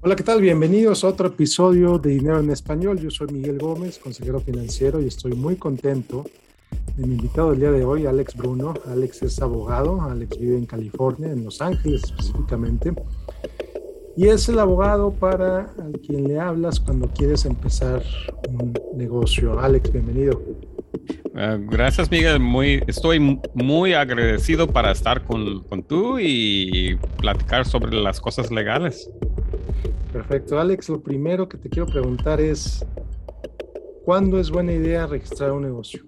Hola, ¿qué tal? Bienvenidos a otro episodio de Dinero en Español. Yo soy Miguel Gómez, consejero financiero, y estoy muy contento de mi invitado del día de hoy, Alex Bruno. Alex es abogado, Alex vive en California, en Los Ángeles específicamente, y es el abogado para quien le hablas cuando quieres empezar un negocio. Alex, bienvenido. Uh, gracias, Miguel. Muy, estoy muy agradecido para estar con, con tú y platicar sobre las cosas legales. Perfecto. Alex, lo primero que te quiero preguntar es, ¿cuándo es buena idea registrar un negocio?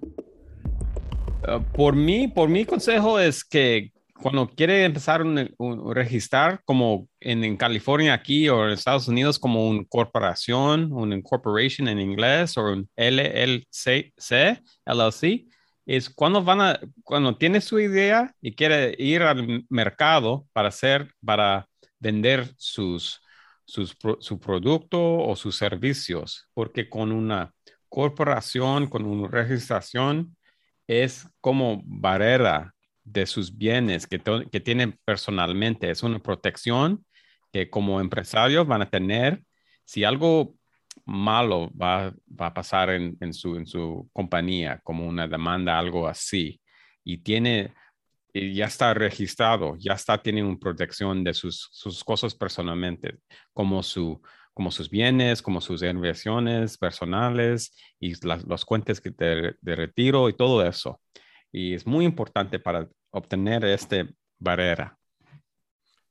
Uh, por mí, por mi consejo es que cuando quiere empezar a registrar, como en, California aquí o en Estados Unidos, como una corporación, una corporation en inglés o un LLC, LLC, es cuando van a, cuando tiene su idea y quiere ir al mercado para hacer, para vender sus, su producto o sus servicios, porque con una corporación, con una registración, es como barrera de sus bienes que, que tienen personalmente. Es una protección que como empresarios van a tener. Si algo malo va, va a pasar en, en, su, en su compañía, como una demanda, algo así, y tiene y ya está registrado, ya está teniendo protección de sus, sus cosas personalmente, como, su, como sus bienes, como sus inversiones personales y las, los cuentas de, de, retiro y todo eso. Y es muy importante para obtener esta barrera.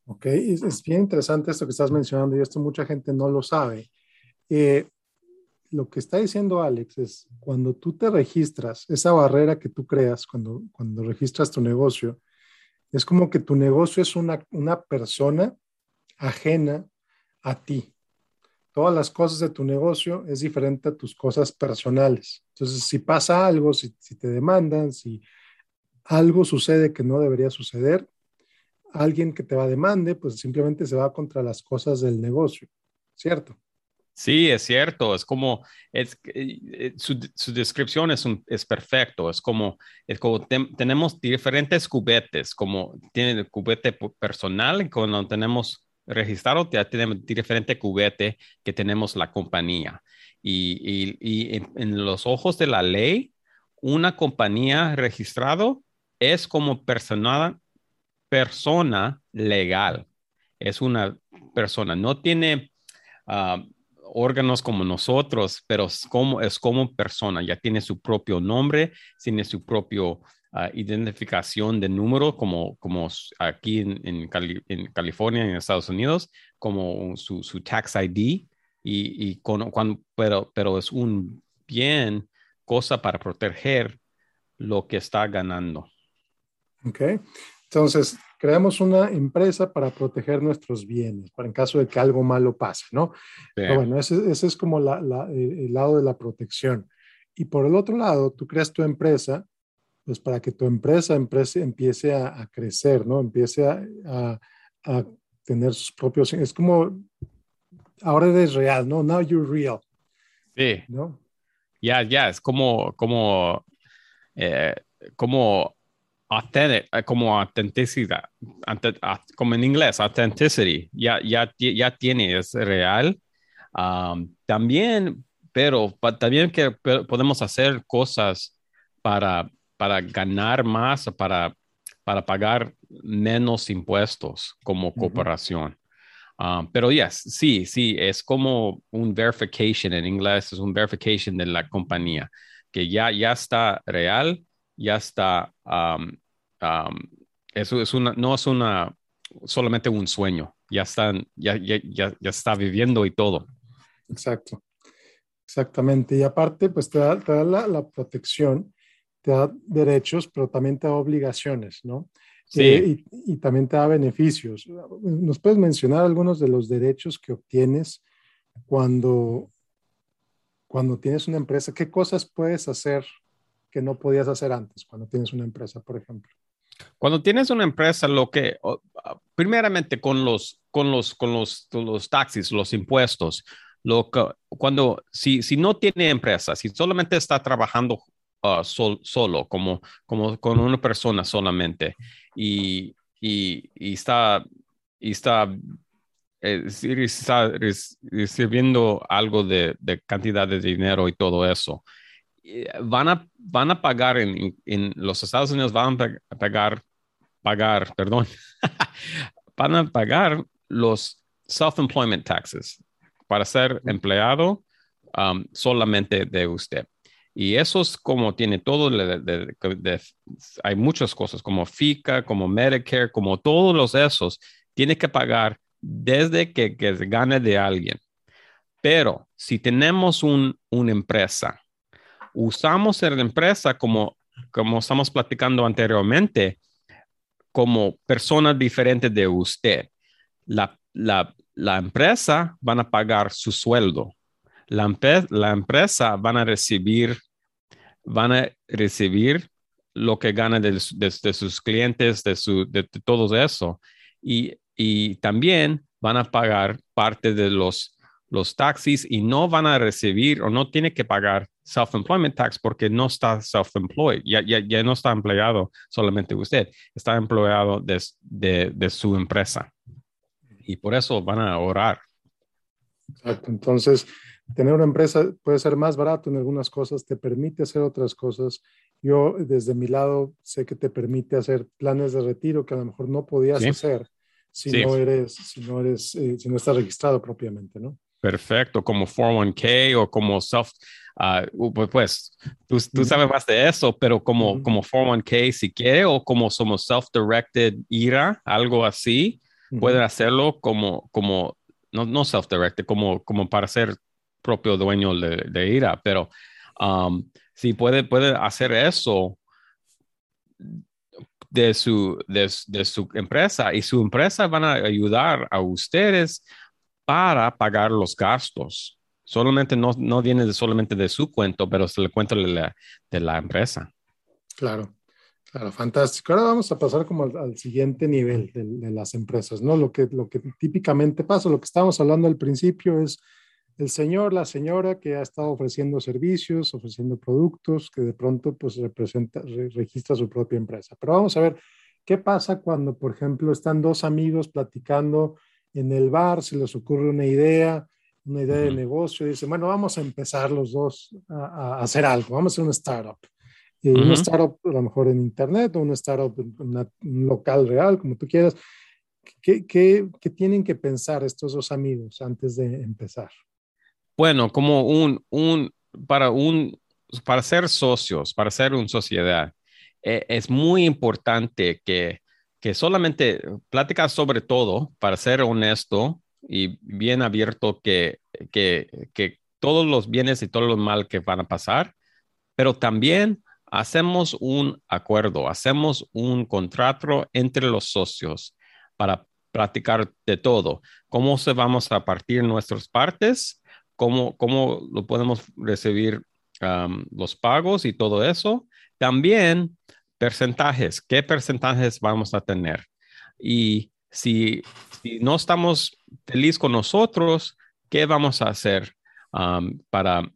Ok, es, es bien interesante esto que estás mencionando y esto mucha gente no lo sabe. Eh, lo que está diciendo Alex es cuando tú te registras, esa barrera que tú creas cuando, cuando registras tu negocio, es como que tu negocio es una, una persona ajena a ti. Todas las cosas de tu negocio es diferente a tus cosas personales. Entonces, si pasa algo, si, si te demandan, si algo sucede que no debería suceder, alguien que te va a demande, pues simplemente se va contra las cosas del negocio, ¿cierto? Sí, es cierto, es como, es, eh, eh, su, descripción es, un, es perfecto, es como, es como tenemos diferentes cubetes, como tiene el cubete personal, cuando tenemos registrado, ya tenemos diferente cubete que tenemos la compañía. Y, y, y en, en, los ojos de la ley, una compañía registrado es como persona, persona legal, es una persona, no tiene... Uh, órganos como nosotros, pero es como, es como persona, ya tiene su propio nombre, tiene su propio uh, identificación de número, como, como aquí en, en, Cali en, California, en Estados Unidos, como su, su tax ID, y, cuando, pero, pero es un bien cosa para proteger lo que está ganando. Ok, entonces creamos una empresa para proteger nuestros bienes, para en caso de que algo malo pase, ¿no? Pero bueno, ese, ese es como la, la, el lado de la protección. Y por el otro lado, tú creas tu empresa, pues para que tu empresa, empresa empiece a, a, crecer, ¿no? Empiece a, a, a, tener sus propios... Es como, ahora eres real, ¿no? Now you're real. Sí. ¿no? Ya, ya, es como, como, eh, como eh, como autenticidad, como en inglés, authenticity, ya, ya, ya tiene, es real. Um, también, pero también que podemos hacer cosas para, para ganar más, para, para pagar menos impuestos como cooperación. Uh -huh. um, pero yes, sí, sí, es como un verification en inglés, es un verification de la compañía, que ya, ya está real ya está, um, um, eso es una, no es una, solamente un sueño, ya, están, ya, ya, ya, ya está viviendo y todo. Exacto, exactamente. Y aparte, pues te da, te da la, la, protección, te da derechos, pero también te da obligaciones, ¿no? Sí. Eh, y, y, también te da beneficios. ¿Nos puedes mencionar algunos de los derechos que obtienes cuando, cuando tienes una empresa? ¿Qué cosas puedes hacer que no podías hacer antes cuando tienes una empresa, por ejemplo? Cuando tienes una empresa, lo que, primeramente con los, con los, con los, los taxis, los impuestos, lo que, cuando, si, si no tiene empresa, si solamente está trabajando uh, sol, solo, como, como con una persona solamente, y, y, y está, y está eh, recibiendo algo de, cantidad de dinero y todo eso, van a, van a pagar en, en los Estados Unidos, van a pagar, pagar, perdón, van a pagar los self-employment taxes para ser empleado um, solamente de usted. Y eso es como tiene todo, hay muchas cosas como FICA, como Medicare, como todos los esos, tiene que pagar desde que, que gane de alguien. Pero si tenemos un, una empresa, usamos la empresa como, como estamos platicando anteriormente, como personas diferentes de usted. La, la, la empresa van a pagar su sueldo. La, la, empresa van a recibir, van a recibir lo que gana de, sus clientes, de, su, de, todo eso. Y, y, también van a pagar parte de los, los taxis y no van a recibir o no tiene que pagar self-employment tax porque no está self-employed, ya, ya, ya, no está empleado solamente usted, está empleado de, de, de su empresa y por eso van a ahorrar. Exacto. Entonces, tener una empresa puede ser más barato en algunas cosas, te permite hacer otras cosas. Yo, desde mi lado, sé que te permite hacer planes de retiro que a lo mejor no podías hacer si no eres, si no eres, eh, si no estás registrado propiamente, ¿no? Perfecto, como 401k o como self, uh, pues, tú, tú, sabes más de eso, pero como, como 401k si quiere o como somos self-directed IRA, algo así, pueden hacerlo como, como no, no self-directed, como, como para ser propio dueño de, de IRA, pero um, si puede, puede hacer eso de su, de, de, su empresa y su empresa van a ayudar a ustedes para pagar los gastos. Solamente no, no viene solamente de su cuento, pero es el cuento de la, de la empresa. Claro. Claro, fantástico. Ahora vamos a pasar como al, siguiente nivel de, las empresas, ¿no? Lo que, lo que típicamente pasa, lo que estábamos hablando al principio es el señor, la señora que ha estado ofreciendo servicios, ofreciendo productos, que de pronto pues representa, registra su propia empresa. Pero vamos a ver qué pasa cuando, por ejemplo, están dos amigos platicando en el bar, se les ocurre una idea, una idea de negocio, y dicen, bueno, vamos a empezar los dos a, a hacer algo, vamos a hacer una startup eh, una startup a lo mejor en internet o una startup en un local real, como tú quieras. ¿Qué, ¿Qué, qué, tienen que pensar estos dos amigos antes de empezar? Bueno, como un, un, para un, para ser socios, para ser una sociedad, eh, es muy importante que, que solamente platicas sobre todo, para ser honesto y bien abierto, que, que, que todos los bienes y todos los mal que van a pasar, pero también hacemos un acuerdo, hacemos un contrato entre los socios para platicar de todo, cómo se vamos a partir nuestras partes, cómo, cómo lo podemos recibir los pagos y todo eso. También porcentajes, qué porcentajes vamos a tener. Y si, no estamos felices con nosotros, ¿qué vamos a hacer para,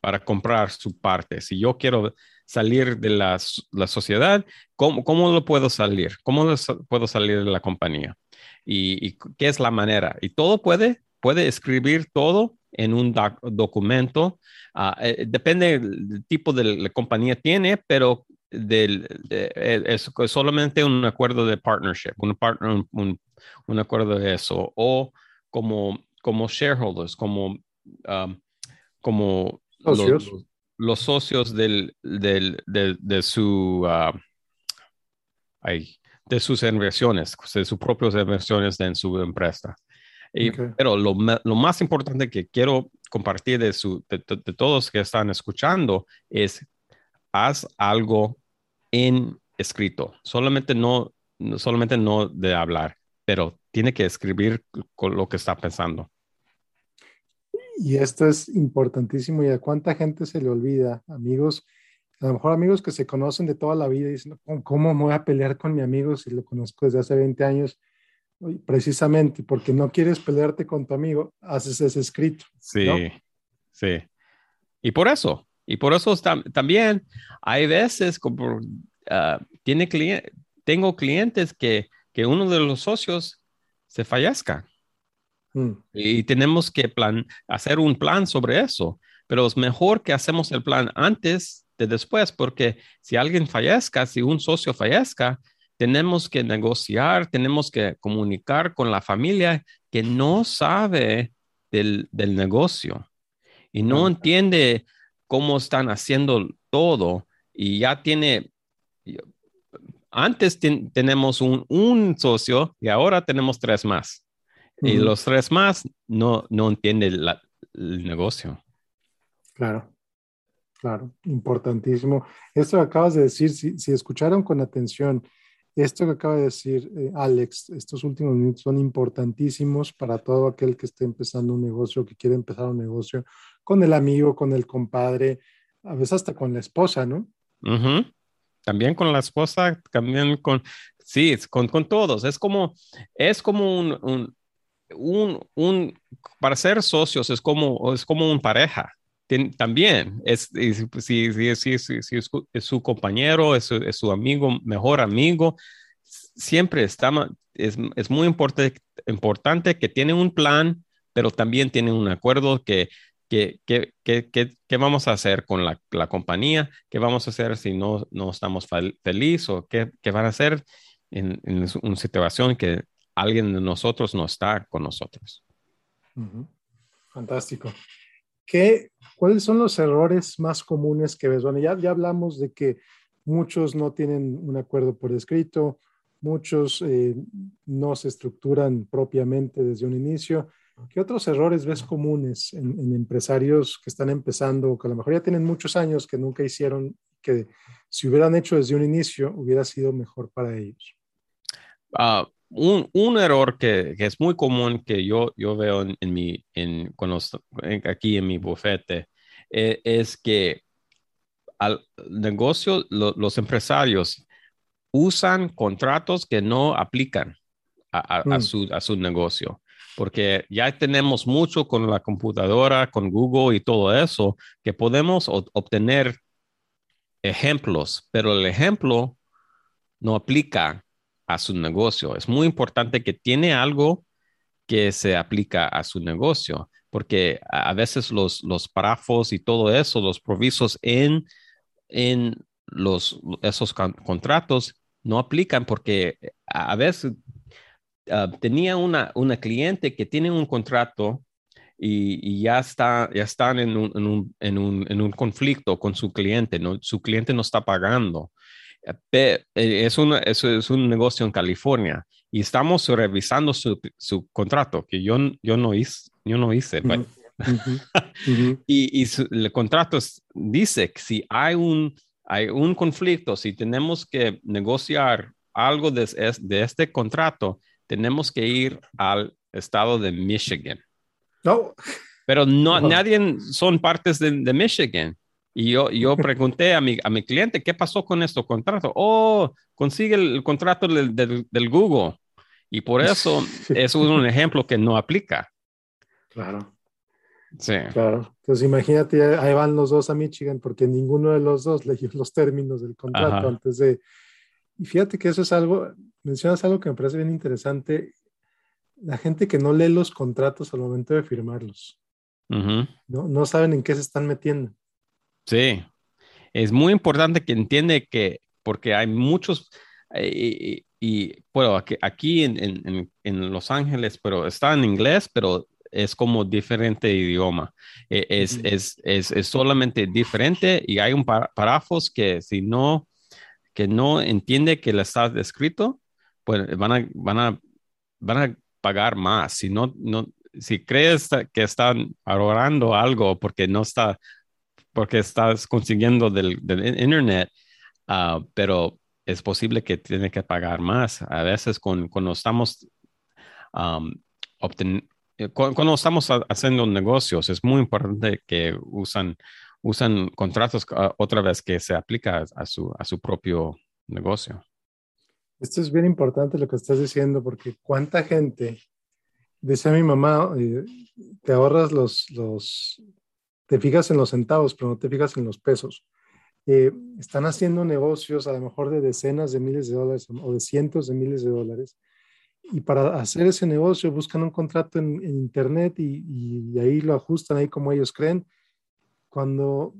para comprar su parte? Si yo quiero salir de la, la sociedad, ¿cómo, ¿cómo, lo puedo salir? ¿Cómo puedo salir de la compañía? ¿Y, qué es la manera? Y todo puede, puede escribir todo en un documento. Ah, eh, depende del tipo de la compañía tiene, pero del, eh, es, solamente un acuerdo de partnership, un, partner, un, un, acuerdo de eso, o como, como shareholders, como, um, como socios los socios del, del, de, su, uh, de sus inversiones, de sus propias inversiones en su empresa. Y, Pero lo, lo, más importante que quiero compartir de, su, de, de, todos que están escuchando es haz algo en escrito, solamente no, solamente no de hablar, pero tiene que escribir con lo que está pensando. Y esto es importantísimo y a cuánta gente se le olvida, amigos, a lo mejor amigos que se conocen de toda la vida y dicen, ¿cómo me voy a pelear con mi amigo si lo conozco desde hace 20 años? Precisamente porque no quieres pelearte con tu amigo, haces ese escrito. Sí, sí. Y por eso, y por eso también hay veces como uh, tiene tengo clientes que, que uno de los socios se fallezca Mm. Y tenemos que plan, hacer un plan sobre eso. Pero es mejor que hacemos el plan antes de después, porque si alguien fallezca, si un socio fallezca, tenemos que negociar, tenemos que comunicar con la familia que no sabe del, del negocio y no entiende cómo están haciendo todo y ya tiene, antes tenemos un, un, socio y ahora tenemos tres más. Y los tres más no, no entienden el negocio. Claro, claro, importantísimo. Esto que acabas de decir, si, si escucharon con atención, esto que acaba de decir eh, Alex, estos últimos minutos son importantísimos para todo aquel que esté empezando un negocio, que quiere empezar un negocio con el amigo, con el compadre, a veces hasta con la esposa, ¿no? También con la esposa, también con, sí, con, con todos. Es como, es como un, un, un, un, para ser socios es como, es como un pareja. también es, si, si, si, si, es su compañero, es es su amigo, mejor amigo, siempre está, es, es muy importante, importante que tiene un plan, pero también tiene un acuerdo que ¿Qué, qué, qué, qué, vamos a hacer con la, la, compañía? ¿Qué vamos a hacer si no, no estamos felices? ¿O qué, van a hacer en, en, una situación que alguien de nosotros no está con nosotros? Fantástico. ¿Qué, ¿Cuáles son los errores más comunes que ves? Bueno, ya, ya hablamos de que muchos no tienen un acuerdo por escrito, muchos eh, no se estructuran propiamente desde un inicio ¿Qué otros errores ves comunes en, empresarios que están empezando, que a lo mejor ya tienen muchos años, que nunca hicieron, que si hubieran hecho desde un inicio hubiera sido mejor para ellos? Ah, un, un, error que, que, es muy común que yo, yo veo en, mi, en, aquí en mi bufete eh, es que al negocio, los empresarios usan contratos que no aplican a, a, mm. su, a su negocio porque ya tenemos mucho con la computadora, con Google y todo eso, que podemos obtener ejemplos, pero el ejemplo no aplica a su negocio. Es muy importante que tiene algo que se aplica a su negocio, porque a veces los, los párrafos y todo eso, los provisos en, en los, esos contratos no aplican porque a veces Ah, tenía una, una cliente que tiene un contrato y, ya, está, ya están en un, en, un, en, un, en un, conflicto con su cliente, ¿no? su cliente no está pagando. Eh, es, una, es, es, un negocio en California y estamos revisando su, su contrato, que yo, yo, no, hice, yo no hice. y, y el contrato dice que si hay un, hay un conflicto, si tenemos que negociar algo de, de este contrato, tenemos que ir al estado de Michigan. No. Pero no, nadie son partes de, Michigan. Y yo, yo pregunté a mi, a mi cliente, ¿qué pasó con este contrato? Oh, consigue el, contrato del, del, Google. Y por eso es un ejemplo que no aplica. Claro. Sí. Claro. Entonces imagínate, ahí van los dos a Michigan porque ninguno de los dos leyó los términos del contrato antes de... Y fíjate que eso es algo, mencionas algo que me parece bien interesante. La gente que no lee los contratos al momento de firmarlos. ¿no? no saben en qué se están metiendo. Sí, es muy importante que entiende que, porque hay muchos, eh, y, bueno, aquí, en, en, Los Ángeles, pero está en inglés, pero es como diferente idioma. E, es, es, es, es, solamente diferente y hay un párrafos que si no, que no entiende que le está escrito, pues van a, van a, van a pagar más. Si no, no, si crees que están ahorrando algo porque no está, porque estás consiguiendo del, internet, ah, pero es posible que tiene que pagar más. A veces con, cuando estamos eh, cuando, estamos haciendo negocios, es muy importante que usan, usan contratos ah, otra vez que se aplica a su, a su propio negocio. Esto es bien importante lo que estás diciendo, porque cuánta gente, decía mi mamá, eh, te ahorras los, los, te fijas en los centavos, pero no te fijas en los pesos. Eh, están haciendo negocios a lo mejor de decenas de miles de dólares o de cientos de miles de dólares y para hacer ese negocio buscan un contrato en, internet y, y, ahí lo ajustan ahí como ellos creen. Cuando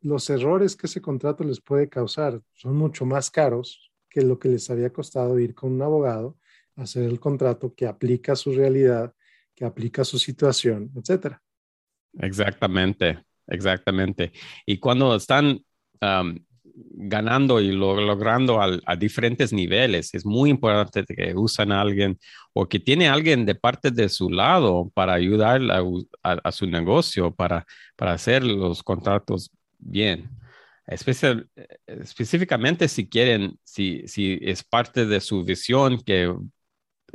los errores que ese contrato les puede causar son mucho más caros que lo que les había costado ir con un abogado a hacer el contrato que aplica a su realidad, que aplica a su situación, etcétera. Exactamente, exactamente. Y cuando están ganando y logrando a, diferentes niveles. Es muy importante que usen a alguien o que tiene alguien de parte de su lado para ayudar a, su negocio, para, para hacer los contratos bien. Específicamente si quieren, si, si es parte de su visión que,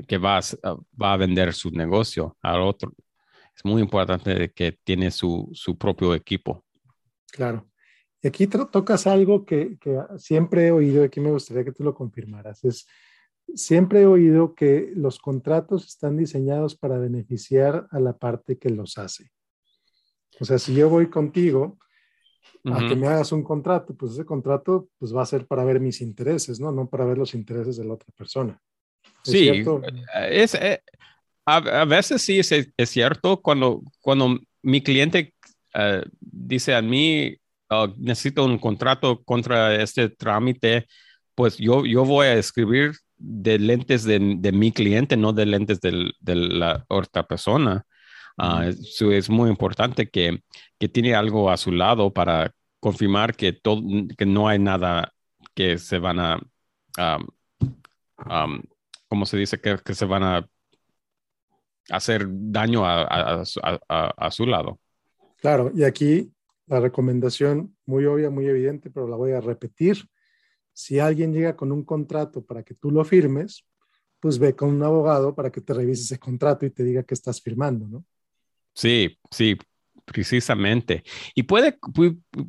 que va, a, va a vender su negocio al otro. Es muy importante que tiene su, su propio equipo. Claro. Y aquí tocas algo que, siempre he oído, aquí me gustaría que tú lo confirmaras, es, siempre he oído que los contratos están diseñados para beneficiar a la parte que los hace. O sea, si yo voy contigo a que me hagas un contrato, pues ese contrato pues va a ser para ver mis intereses, ¿no? No para ver los intereses de la otra persona. sí, es, eh, a, veces sí es, es, cierto cuando, cuando mi cliente eh, dice a mí, Ah, necesito un contrato contra este trámite, pues yo, yo voy a escribir de lentes de, mi cliente, no de lentes de, la otra persona. Ah, es muy importante que, que, tiene algo a su lado para confirmar que, todo, que no hay nada que se van a, um, ¿cómo se dice? Que, que, se van a hacer daño a, a, a su lado. Claro, y aquí la recomendación muy obvia, muy evidente, pero la voy a repetir. Si alguien llega con un contrato para que tú lo firmes, pues ve con un abogado para que te revise ese contrato y te diga que estás firmando, ¿no? Sí, sí, precisamente. Y puede,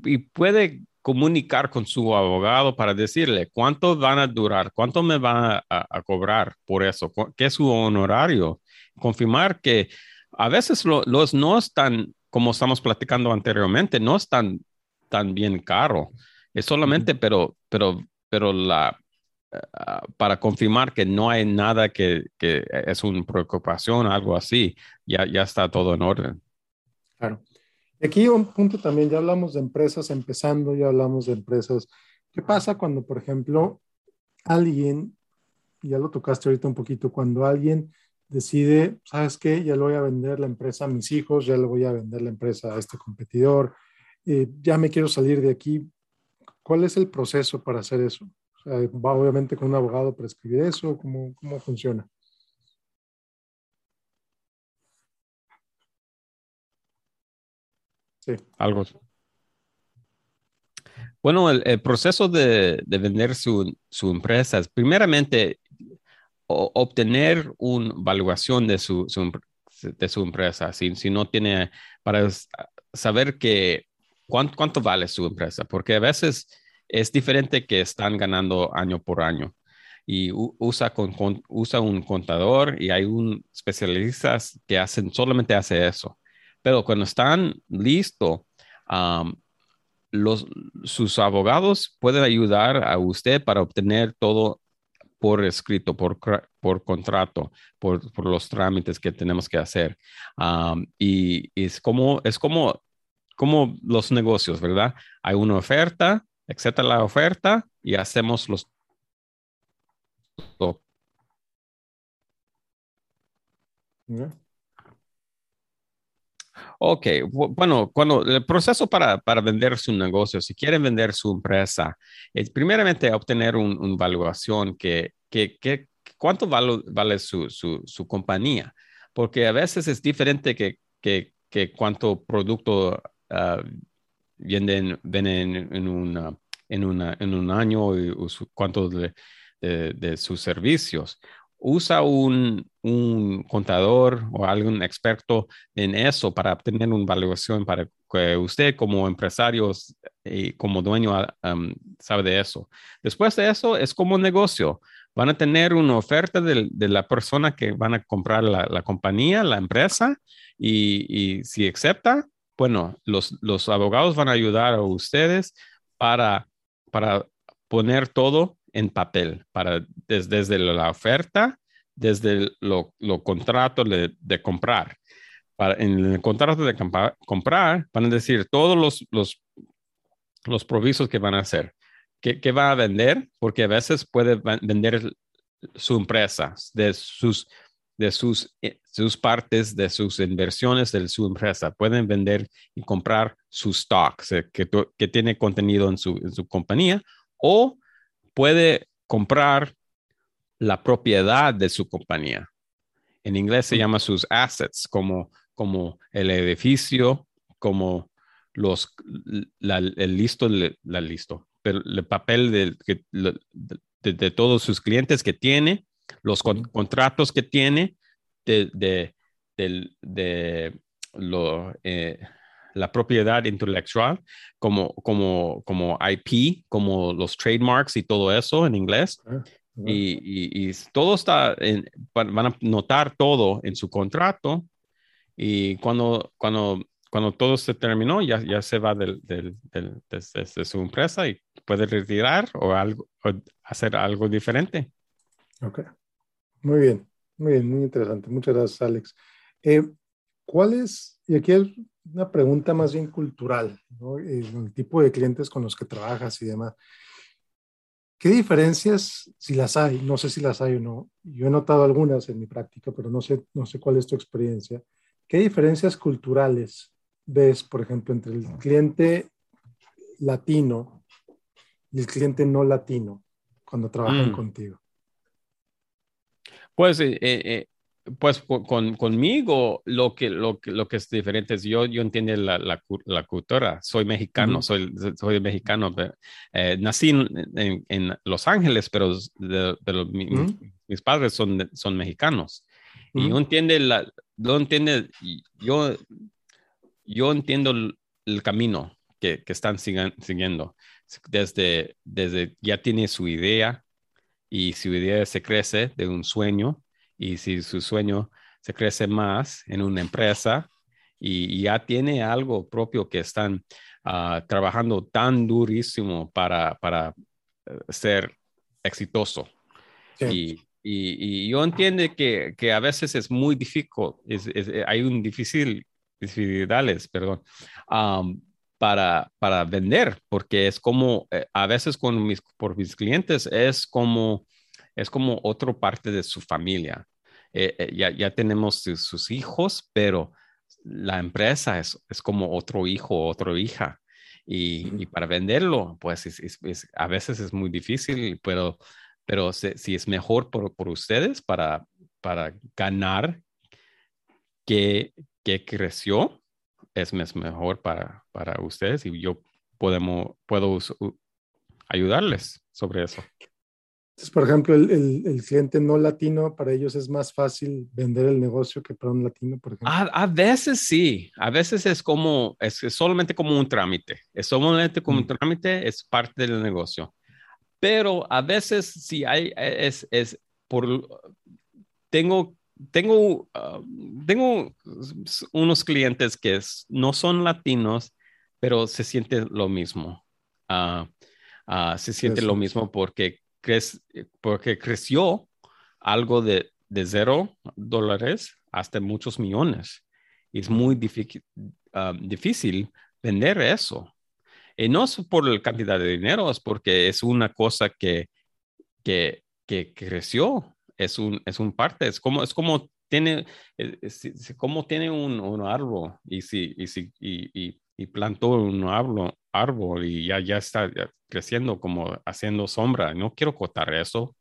y puede comunicar con su abogado para decirle cuánto van a durar, cuánto me van a, cobrar por eso, qué es su honorario. Confirmar que a veces los no están como estamos platicando anteriormente, no es tan, bien caro. Es solamente, pero, pero, pero la, para confirmar que no hay nada que, que es una preocupación, algo así, ya, ya está todo en orden. Claro. Aquí un punto también, ya hablamos de empresas empezando, ya hablamos de empresas. ¿Qué pasa cuando, por ejemplo, alguien, ya lo tocaste ahorita un poquito, cuando alguien decide, ¿sabes qué? Ya le voy a vender la empresa a mis hijos, ya le voy a vender la empresa a este competidor, eh, ya me quiero salir de aquí. ¿Cuál es el proceso para hacer eso? ¿Va obviamente con un abogado para escribir eso? ¿Cómo, cómo funciona? Sí. Algo. Bueno, el, proceso de, vender su, su, empresa es primeramente obtener una evaluación de su, de su empresa, si, si, no tiene, para saber que cuánto, cuánto vale su empresa, porque a veces es diferente que están ganando año por año y usa, usa un contador y hay un especialista que hacen, solamente hace eso. Pero cuando están listos, los, sus abogados pueden ayudar a usted para obtener todo por escrito, por, por contrato, por, por, los trámites que tenemos que hacer. y, es como, es como, como los negocios, ¿verdad? Hay una oferta, acepta la oferta y hacemos los... Ok, bueno, cuando el proceso para, para, vender su negocio, si quieren vender su empresa, es primeramente obtener una un evaluación que, que, que, cuánto vale, vale su, su, su, compañía, porque a veces es diferente que, que, que cuánto producto uh, venden, venden en, una, en, una, en un año y, cuánto de, de, sus servicios usa un, un, contador o algún experto en eso para obtener una evaluación para que usted como empresario y como dueño um, sabe de eso. Después de eso es como un negocio. Van a tener una oferta de, de la persona que van a comprar la, la compañía, la empresa, y, y, si acepta, bueno, los, los abogados van a ayudar a ustedes para, para poner todo en papel para desde, la oferta desde lo, lo contrato de, comprar. En el contrato de comprar, van a decir todos los, los, los provisos que van a hacer. ¿Qué, ¿Qué, va a vender? Porque a veces puede vender su empresa, de sus, de sus, eh, sus partes, de sus inversiones de su empresa. Pueden vender y comprar sus stocks eh, que, que tiene contenido en su, en su compañía o puede comprar la propiedad de su compañía. En inglés se llama sus assets, como, como el edificio, como los, el listo, la listo, pero el papel de, de, todos sus clientes que tiene, los contratos que tiene, de, de, lo, eh, la propiedad intelectual, como, como, como IP, como los trademarks y todo eso en inglés. Ah. Y, todo está, van a notar todo en su contrato y cuando, cuando, cuando todo se terminó, ya, ya se va del, del, de, su empresa y puede retirar o, algo, hacer algo diferente. Ok, muy bien, muy bien, muy interesante. Muchas gracias, Alex. Eh, ¿Cuál es, y aquí es una pregunta más bien cultural, ¿no? El tipo de clientes con los que trabajas y demás. ¿Qué diferencias, si las hay, no sé si las hay o no, yo he notado algunas en mi práctica, pero no sé, no sé cuál es tu experiencia, ¿qué diferencias culturales ves, por ejemplo, entre el cliente latino y el cliente no latino cuando trabajan mm. contigo? Pues eh, eh, pues con, conmigo lo que, lo, que, lo que es diferente es yo, yo entiendo la, la, cultura. Soy mexicano, soy, soy mexicano. Eh, nací en, en, Los Ángeles, pero, de, mis padres son, son mexicanos. Y yo entiendo, la, yo, entiende, yo, yo entiendo el, camino que, que están siguiendo. Desde, desde ya tiene su idea y su idea se crece de un sueño y si su sueño se crece más en una empresa y, ya tiene algo propio que están ah, trabajando tan durísimo para, para eh, ser exitoso. Y, y, yo entiendo que, que, a veces es muy difícil, es, eh, hay un difícil, dificultades, perdón, para, para vender, porque es como, eh, a veces con mis, por mis clientes es como es como otra parte de su familia. Eh, eh, ya, ya, tenemos sus, hijos, pero la empresa es, es como otro hijo, otra hija. Y, y, para venderlo, pues es, a veces es muy difícil, pero, pero si, es mejor por, por, ustedes para, para ganar que, que creció, es, mejor para, para ustedes y yo podemos, puedo ayudarles sobre eso. Entonces, por ejemplo, el, cliente no latino, para ellos es más fácil vender el negocio que para un latino, por ejemplo. A, veces sí, a veces es como, es, solamente como un trámite, es solamente como un mm. trámite, es parte del negocio. Pero a veces sí hay, es, es por, tengo, tengo, ah, tengo unos clientes que no son latinos, pero se siente lo mismo. Ah, ah, se siente lo mismo porque porque creció algo de, de cero dólares hasta muchos millones. Es muy difícil, vender eso. Y no es por la cantidad de dinero, es porque es una cosa que, que, que creció. Es un, es un parte, es como, es como tiene, es, como tiene un, un, árbol y si, y, si, y, y plantó un árbol, árbol y ya, ya está creciendo como haciendo sombra. No quiero cortar eso.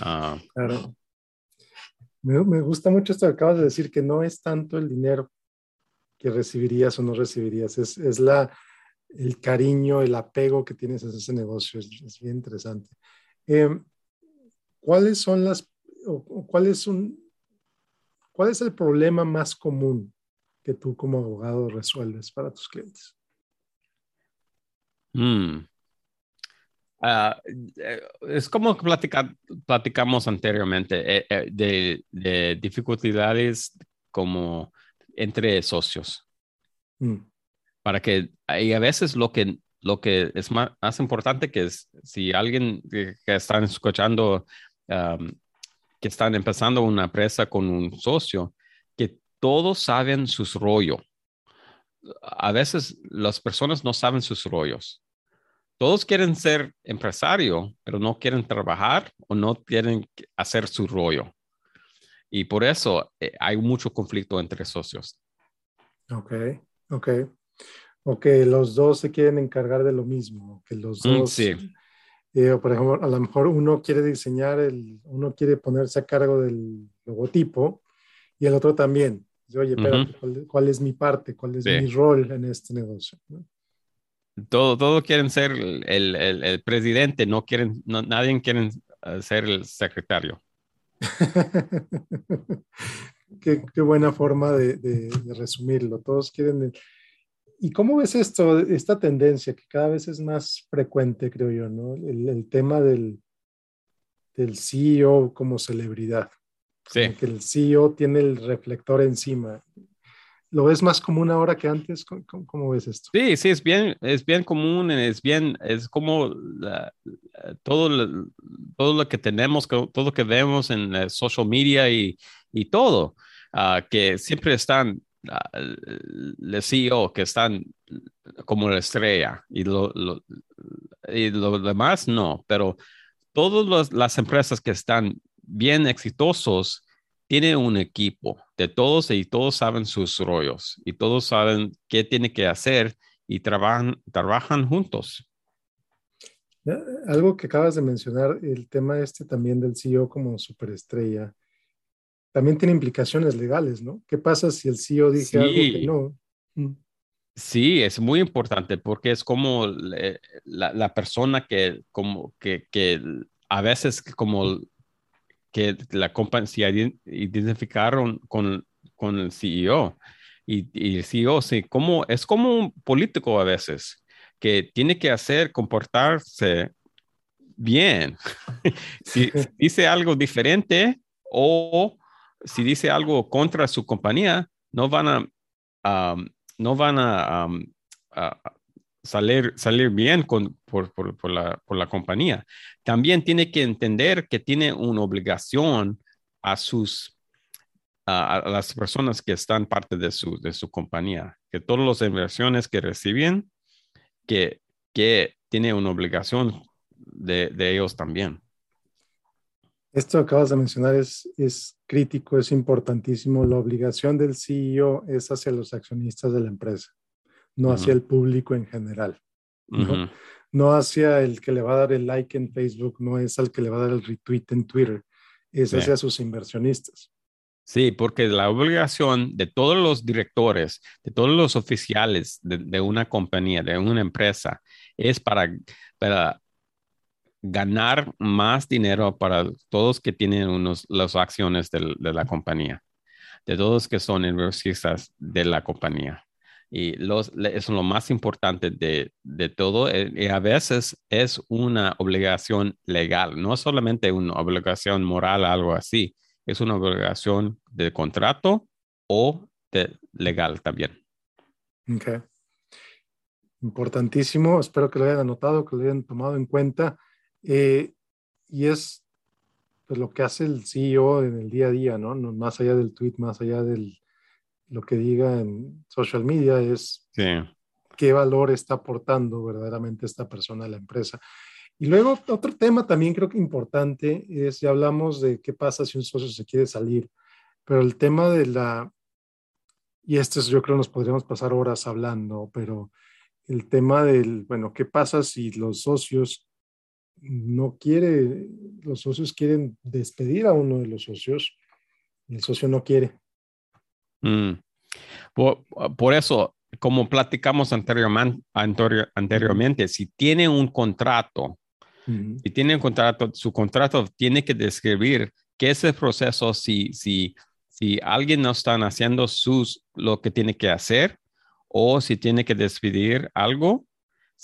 Ah, claro. Me, me, gusta mucho esto que acabas de decir, que no es tanto el dinero que recibirías o no recibirías, es, es la, el cariño, el apego que tienes a ese negocio. Es, bien interesante. Em, ¿Cuáles son las, o, cuál, es un, cuál es el problema más común que tú como abogado resuelves para tus clientes? Mm. Ah, eh, es como platicamos anteriormente eh, eh, de, dificultades como entre socios. Mm. Para que, y a veces lo que, lo que es más, importante que es si alguien que, está escuchando que están empezando una empresa con un socio, que todos saben sus rollos. A veces las personas no saben sus rollos. Todos quieren ser empresario, pero no quieren trabajar o no quieren hacer su rollo. Y por eso eh, hay mucho conflicto entre socios. Ok, ok. O que los dos se quieren encargar de lo mismo, que los mm, dos... sí. Eh, por ejemplo, a lo mejor uno quiere diseñar, el, uno quiere ponerse a cargo del logotipo y el otro también. Oye, pero ¿cuál, es mi parte? ¿Cuál es mi rol en este negocio? Todo, todo quieren ser el, el, presidente, no quieren, nadie quiere ser el secretario. qué, qué, buena forma de, de, resumirlo. Todos quieren. ¿Y cómo ves esto, esta tendencia que cada vez es más frecuente, creo yo, ¿no? El, el tema del, del CEO como celebridad. Sí. Que el CEO tiene el reflector encima. ¿Lo ves más común ahora que antes? ¿Cómo, ves esto? Sí, sí, es bien, es bien común, es bien, es como todo, lo, todo lo que tenemos, todo lo que vemos en social media y, y todo, ah, que siempre están, uh, CEO, que están como la estrella y lo, y lo demás no, pero todas las empresas que están bien exitosos tiene un equipo de todos y todos saben sus rollos y todos saben qué tiene que hacer y trabajan, trabajan juntos. Eh, algo que acabas de mencionar, el tema este también del CEO como superestrella, también tiene implicaciones legales, ¿no? ¿Qué pasa si el CEO dice algo que no? Mm. Sí, es muy importante porque es como la, persona que, como que, que a veces como que la compañía identificaron con, con el CEO. Y, y, el CEO sí, como, es como un político a veces, que tiene que hacer, comportarse bien. si dice algo diferente o si dice algo contra su compañía, no van a, no van a, salir, salir bien con, por, por, por, la, por, la, compañía. También tiene que entender que tiene una obligación a sus a, las personas que están parte de su, de su compañía, que todas las inversiones que reciben, que, que tiene una obligación de, de ellos también. Esto que acabas de mencionar es, es crítico, es importantísimo. La obligación del CEO es hacia los accionistas de la empresa no hacia el público en general. ¿no? hacia el que le va a dar el like en Facebook, no es al que le va a dar el retweet en Twitter, es hacia sus inversionistas. Sí, porque la obligación de todos los directores, de todos los oficiales de, una compañía, de una empresa, es para, para ganar más dinero para todos que tienen unos, las acciones de, de la compañía, de todos que son inversionistas de la compañía. Y los, es lo más importante de, de todo. Eh, y a veces es una obligación legal, no solamente una obligación moral, algo así. Es una obligación de contrato o de legal también. Okay. Importantísimo. Espero que lo hayan anotado, que lo hayan tomado en cuenta. Eh, y es pues, lo que hace el CEO en el día a día, ¿no? Más allá del tweet, más allá del, lo que diga en social media es qué valor está aportando verdaderamente esta persona a la empresa. Y luego otro tema también creo que importante es, ya hablamos de qué pasa si un socio se quiere salir, pero el tema de la, y esto yo creo nos podríamos pasar horas hablando, pero el tema del, bueno, ¿qué pasa si los socios no quiere, los socios quieren despedir a uno de los socios y el socio no quiere? Mm. Por, eso, como platicamos anteriormente, anteriormente si tiene un contrato, si tiene un contrato, su contrato tiene que describir qué es el proceso si, si, si alguien no está haciendo sus, lo que tiene que hacer o si tiene que despedir algo,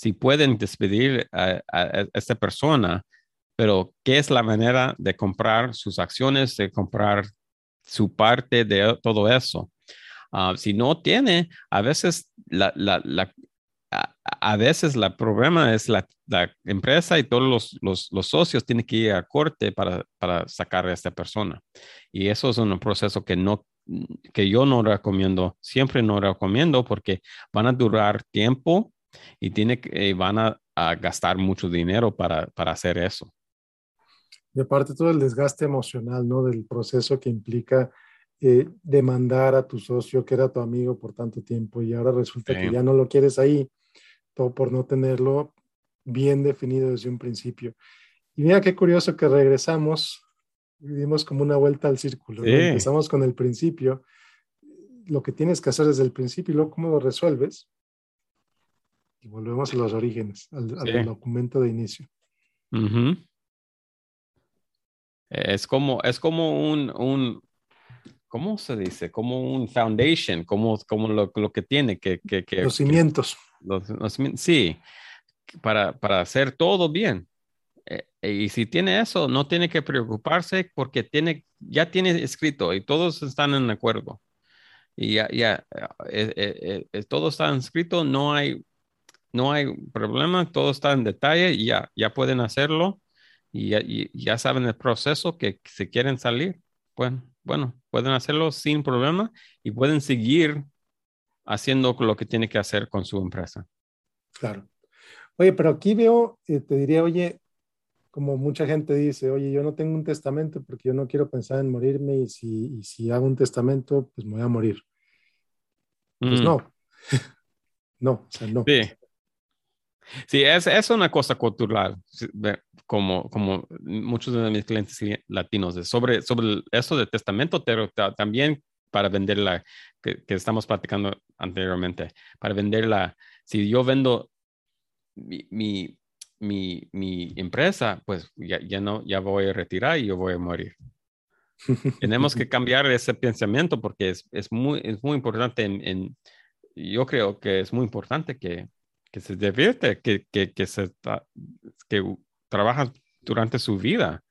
si pueden despedir a, a esta persona, pero qué es la manera de comprar sus acciones, de comprar su parte de todo eso. Ah, si no tiene, a veces la, la, a, veces el problema es la, empresa y todos los, los, socios tienen que ir a corte para, para sacar a esta persona. Y eso es un proceso que, no, que yo no recomiendo, siempre no recomiendo porque van a durar tiempo y tiene, que van a, gastar mucho dinero para, para hacer eso. Y aparte todo el desgaste emocional, ¿no? Del proceso que implica eh, demandar a tu socio que era tu amigo por tanto tiempo y ahora resulta que ya no lo quieres ahí, todo por no tenerlo bien definido desde un principio. Y mira qué curioso que regresamos, dimos como una vuelta al círculo. Empezamos con el principio, lo que tienes que hacer desde el principio y luego cómo lo resuelves. Y volvemos a los orígenes, al, documento de inicio. Es como, es como un, un, ¿cómo se dice? Como un foundation, como, como lo, lo que tiene que, que, que Los cimientos. los, sí, para, para hacer todo bien. Eh, y si tiene eso, no tiene que preocuparse porque tiene, ya tiene escrito y todos están en acuerdo. Y ya, ya eh, eh, todo está escrito, no hay, no hay problema, todo está en detalle y ya, ya pueden hacerlo y ya, ya saben el proceso que si quieren salir, bueno, bueno, pueden hacerlo sin problema y pueden seguir haciendo lo que tiene que hacer con su empresa. Claro. Oye, pero aquí veo, eh, te diría, oye, como mucha gente dice, oye, yo no tengo un testamento porque yo no quiero pensar en morirme y si, si hago un testamento, pues me voy a morir. Pues mm. no. no, o sea, no. Sí. Sí, es, es una cosa cultural, como, como muchos de mis clientes latinos, sobre, sobre eso de testamento, pero también para venderla, que, que, estamos platicando anteriormente, para venderla, si yo vendo mi, mi, mi, mi empresa, pues ya, ya, no, ya voy a retirar y yo voy a morir. Tenemos que cambiar ese pensamiento porque es, es, muy, es muy importante en, en, yo creo que es muy importante que que se divierte, que, que, que, se, que trabaja durante su vida,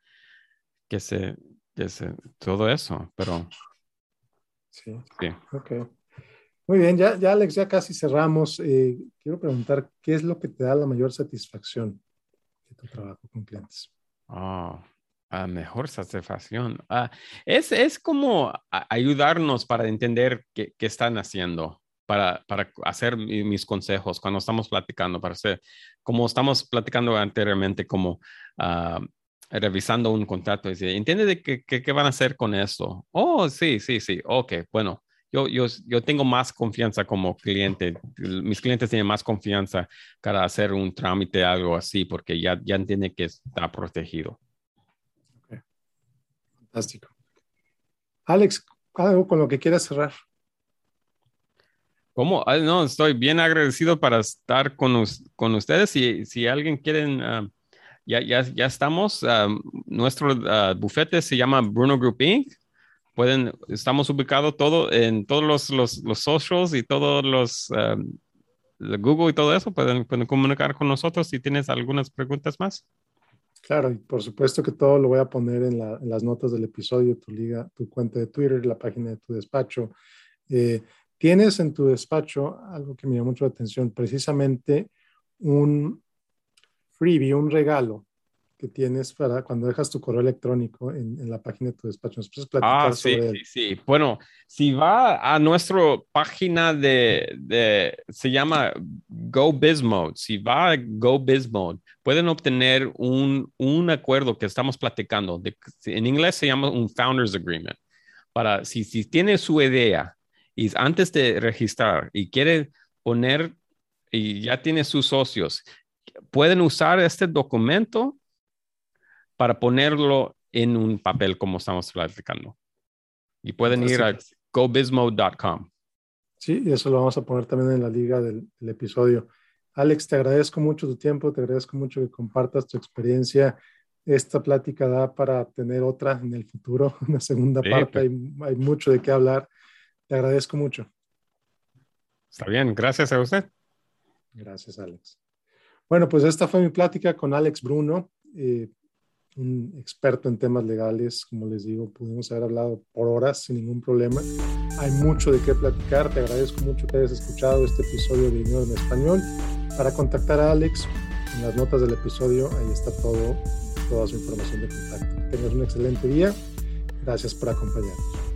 que se, que se, todo eso, pero... Sí. sí. Ok. Muy bien, ya, ya Alex, ya casi cerramos. Eh, quiero preguntar, ¿qué es lo que te da la mayor satisfacción de tu trabajo con clientes? Oh, mejor satisfacción. Ah, es, es como ayudarnos para entender qué, qué están haciendo para, para hacer mis consejos cuando estamos platicando, para hacer, como estamos platicando anteriormente, como uh, revisando un contrato, y dice, ¿entiende de qué, qué, van a hacer con esto? Oh, sí, sí, sí, ok, bueno, yo, yo, yo tengo más confianza como cliente, mis clientes tienen más confianza para hacer un trámite, algo así, porque ya, ya entiende que está protegido. Okay. Fantástico. Alex, algo con lo que quieras cerrar. ¿Cómo? no, estoy bien agradecido para estar con, con ustedes. Si, si alguien quieren, ah, ya, ya, ya estamos. Ah, nuestro uh, bufete se llama Bruno Group Inc. Pueden, estamos ubicados todo en todos los, los, los socials y todos los Google y todo eso. Pueden, pueden comunicar con nosotros si tienes algunas preguntas más. Claro, y por supuesto que todo lo voy a poner en, la, en las notas del episodio, tu liga, tu cuenta de Twitter, la página de tu despacho. Eh, Tienes en tu despacho algo que me llamó mucho la atención, precisamente un freebie, un regalo que tienes para cuando dejas tu correo electrónico en, la página de tu despacho. ¿Nos ah, sí, sí, sí. Bueno, si va a nuestra página de, de, se llama Go Mode, si va a Go Mode, pueden obtener un, un acuerdo que estamos platicando. De, en inglés se llama un Founders Agreement. Para si, si tiene su idea y antes de registrar y quiere poner y ya tiene sus socios, pueden usar este documento para ponerlo en un papel como estamos platicando. Y pueden ir a gobismo.com. Sí, y eso lo vamos a poner también en la liga del, episodio. Alex, te agradezco mucho tu tiempo, te agradezco mucho que compartas tu experiencia. Esta plática da para tener otra en el futuro, una segunda parte. Hay, hay, mucho de qué hablar. Te agradezco mucho. Está bien, gracias a usted. Gracias, Alex. Bueno, pues esta fue mi plática con Alex Bruno. Eh, un experto en temas legales, como les digo, pudimos haber hablado por horas sin ningún problema. Hay mucho de qué platicar, te agradezco mucho que hayas escuchado este episodio de Dinero en Español. Para contactar a Alex, en las notas del episodio, ahí está todo, toda su información de contacto. tengas un excelente día. Gracias por acompañarnos.